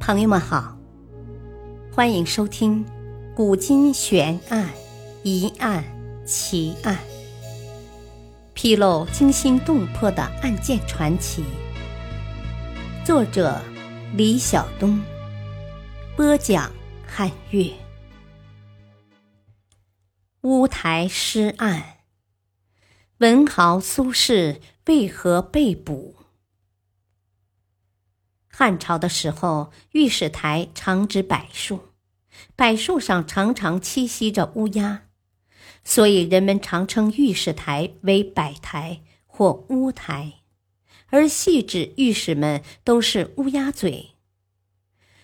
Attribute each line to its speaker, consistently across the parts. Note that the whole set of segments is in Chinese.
Speaker 1: 朋友们好，欢迎收听《古今悬案、疑案、奇案》，披露惊心动魄的案件传奇。作者：李晓东，播讲：汉月。乌台诗案，文豪苏轼为何被捕？汉朝的时候，御史台常植柏树，柏树上常常栖息着乌鸦，所以人们常称御史台为柏台或乌台，而戏指御史们都是乌鸦嘴。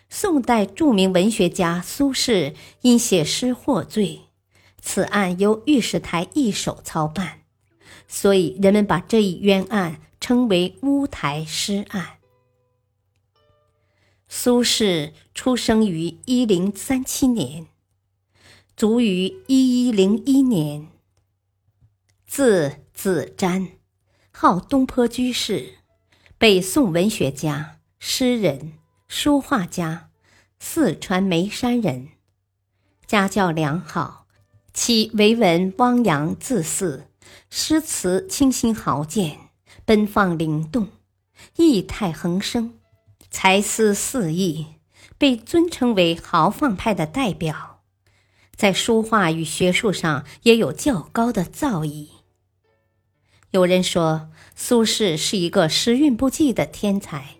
Speaker 1: 宋代著名文学家苏轼因写诗获罪，此案由御史台一手操办，所以人们把这一冤案称为乌台诗案。苏轼出生于一零三七年，卒于一一零一年。字子瞻，号东坡居士，北宋文学家、诗人、书画家，四川眉山人。家教良好，其为文汪洋恣肆，诗词清新豪健，奔放灵动，意态横生。才思四溢，被尊称为豪放派的代表，在书画与学术上也有较高的造诣。有人说，苏轼是一个时运不济的天才，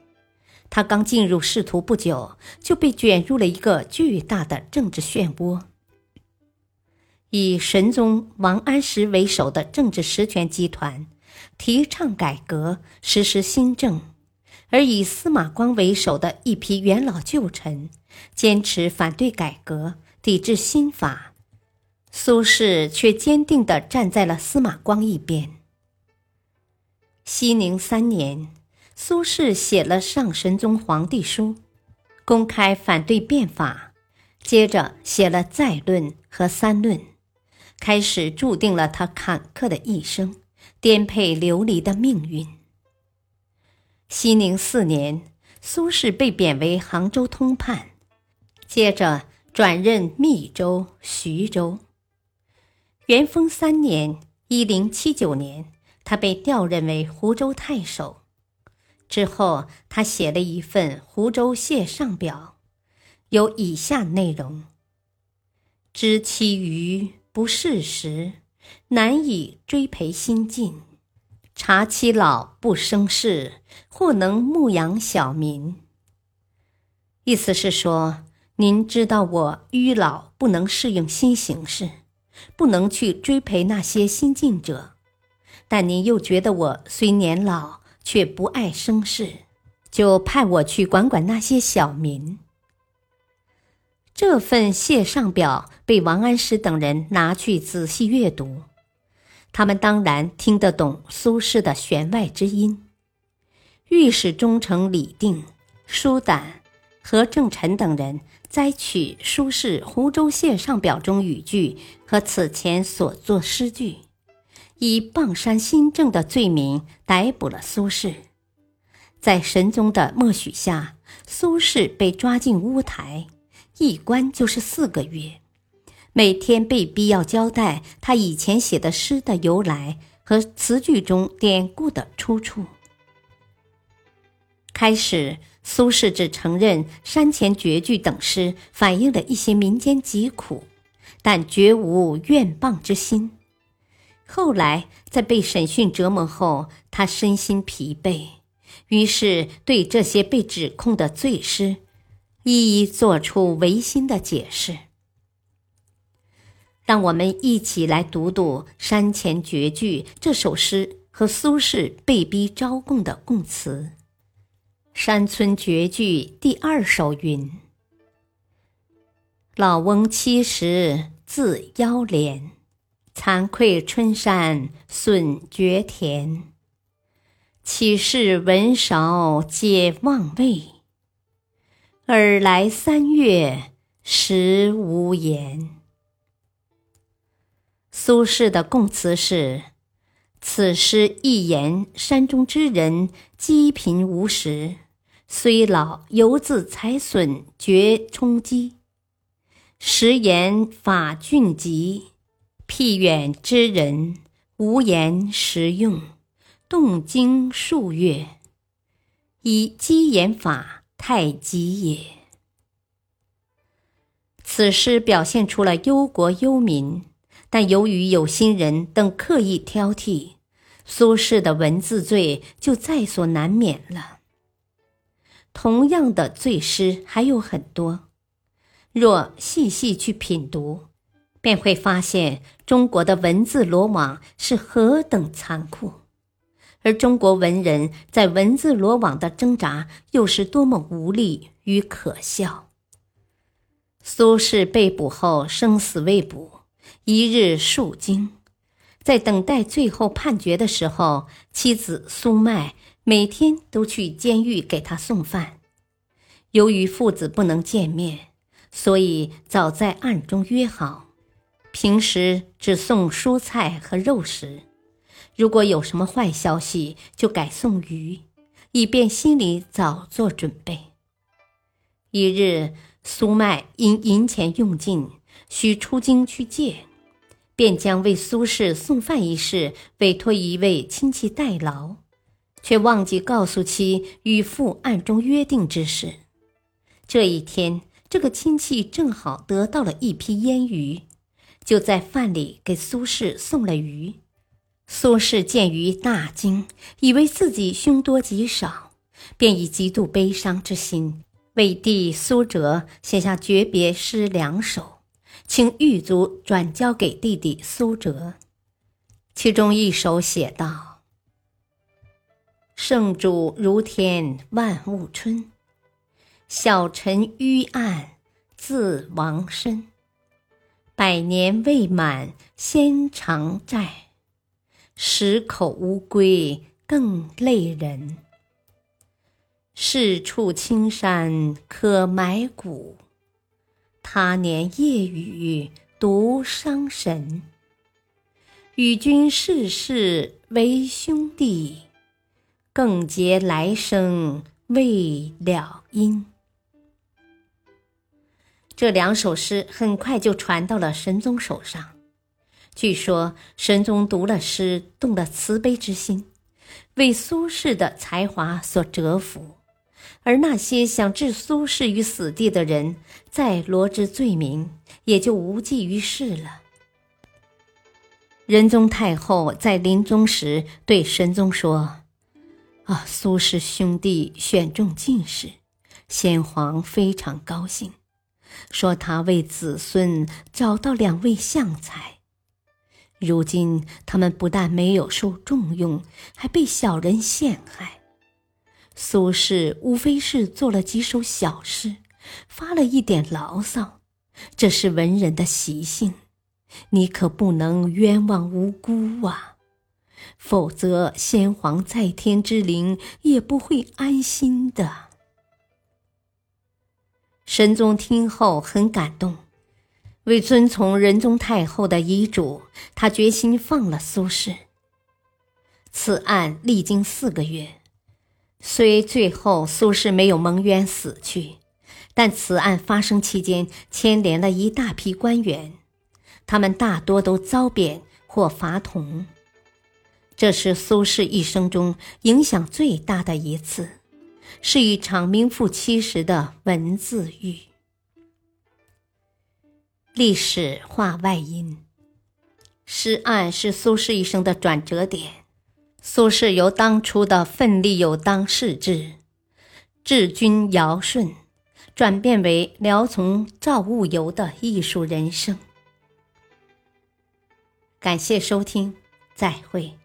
Speaker 1: 他刚进入仕途不久，就被卷入了一个巨大的政治漩涡。以神宗王安石为首的政治实权集团，提倡改革，实施新政。而以司马光为首的一批元老旧臣，坚持反对改革，抵制新法，苏轼却坚定地站在了司马光一边。熙宁三年，苏轼写了《上神宗皇帝书》，公开反对变法，接着写了《再论》和《三论》，开始注定了他坎坷的一生，颠沛流离的命运。熙宁四年，苏轼被贬为杭州通判，接着转任密州、徐州。元丰三年（一零七九年），他被调任为湖州太守。之后，他写了一份《湖州谢上表》，有以下内容：“知其余不事时，难以追培新进。”察其老不生事，或能牧养小民。意思是说，您知道我愚老不能适应新形势，不能去追培那些新进者，但您又觉得我虽年老却不爱生事，就派我去管管那些小民。这份谢上表被王安石等人拿去仔细阅读。他们当然听得懂苏轼的弦外之音。御史中丞李定、舒胆、何正臣等人摘取苏轼《湖州县上表》中语句和此前所作诗句，以傍山新政的罪名逮捕了苏轼。在神宗的默许下，苏轼被抓进乌台，一关就是四个月。每天被逼要交代他以前写的诗的由来和词句中典故的出处。开始，苏轼只承认山前绝句等诗反映了一些民间疾苦，但绝无怨谤之心。后来，在被审讯折磨后，他身心疲惫，于是对这些被指控的罪诗，一一做出违心的解释。让我们一起来读读《山前绝句》这首诗和苏轼被逼招供的供词。《山村绝句》第二首云：“老翁七十自腰连，惭愧春山损绝田。岂是闻韶皆忘味，尔来三月实无言。”苏轼的供词是：“此诗一言山中之人饥贫无食，虽老犹自采笋绝充饥。时言法峻急，僻远之人无言实用，动经数月，以积言法太极也。此诗表现出了忧国忧民，但由于有心人等刻意挑剔，苏轼的文字罪就在所难免了。同样的罪诗还有很多。若细细去品读，便会发现中国的文字罗网是何等残酷，而中国文人在文字罗网的挣扎又是多么无力与可笑。苏轼被捕后生死未卜，一日数惊，在等待最后判决的时候，妻子苏迈每天都去监狱给他送饭，由于父子不能见面。所以早在暗中约好，平时只送蔬菜和肉食，如果有什么坏消息，就改送鱼，以便心里早做准备。一日，苏迈因银钱用尽，需出京去借，便将为苏轼送饭一事委托一位亲戚代劳，却忘记告诉其与父暗中约定之事。这一天。这个亲戚正好得到了一批腌鱼，就在饭里给苏轼送了鱼。苏轼见鱼大惊，以为自己凶多吉少，便以极度悲伤之心为弟苏辙写下诀别诗两首，请狱卒转交给弟弟苏辙。其中一首写道：“圣主如天万物春。”小臣愚暗自亡身，百年未满先偿债，十口无归更累人。是处青山可埋骨，他年夜雨独伤神。与君世世为兄弟，更结来生未了因。这两首诗很快就传到了神宗手上。据说神宗读了诗，动了慈悲之心，为苏轼的才华所折服，而那些想置苏轼于死地的人，再罗织罪名，也就无济于事了。仁宗太后在临终时对神宗说：“啊，苏轼兄弟选中进士，先皇非常高兴。”说他为子孙找到两位相才，如今他们不但没有受重用，还被小人陷害。苏轼无非是做了几首小诗，发了一点牢骚，这是文人的习性，你可不能冤枉无辜啊！否则先皇在天之灵也不会安心的。神宗听后很感动，为遵从仁宗太后的遗嘱，他决心放了苏轼。此案历经四个月，虽最后苏轼没有蒙冤死去，但此案发生期间牵连了一大批官员，他们大多都遭贬或罚铜。这是苏轼一生中影响最大的一次。是一场名副其实的文字狱。历史话外音：诗案是苏轼一生的转折点。苏轼由当初的奋力有当世志、治军尧舜，转变为辽从造物游的艺术人生。感谢收听，再会。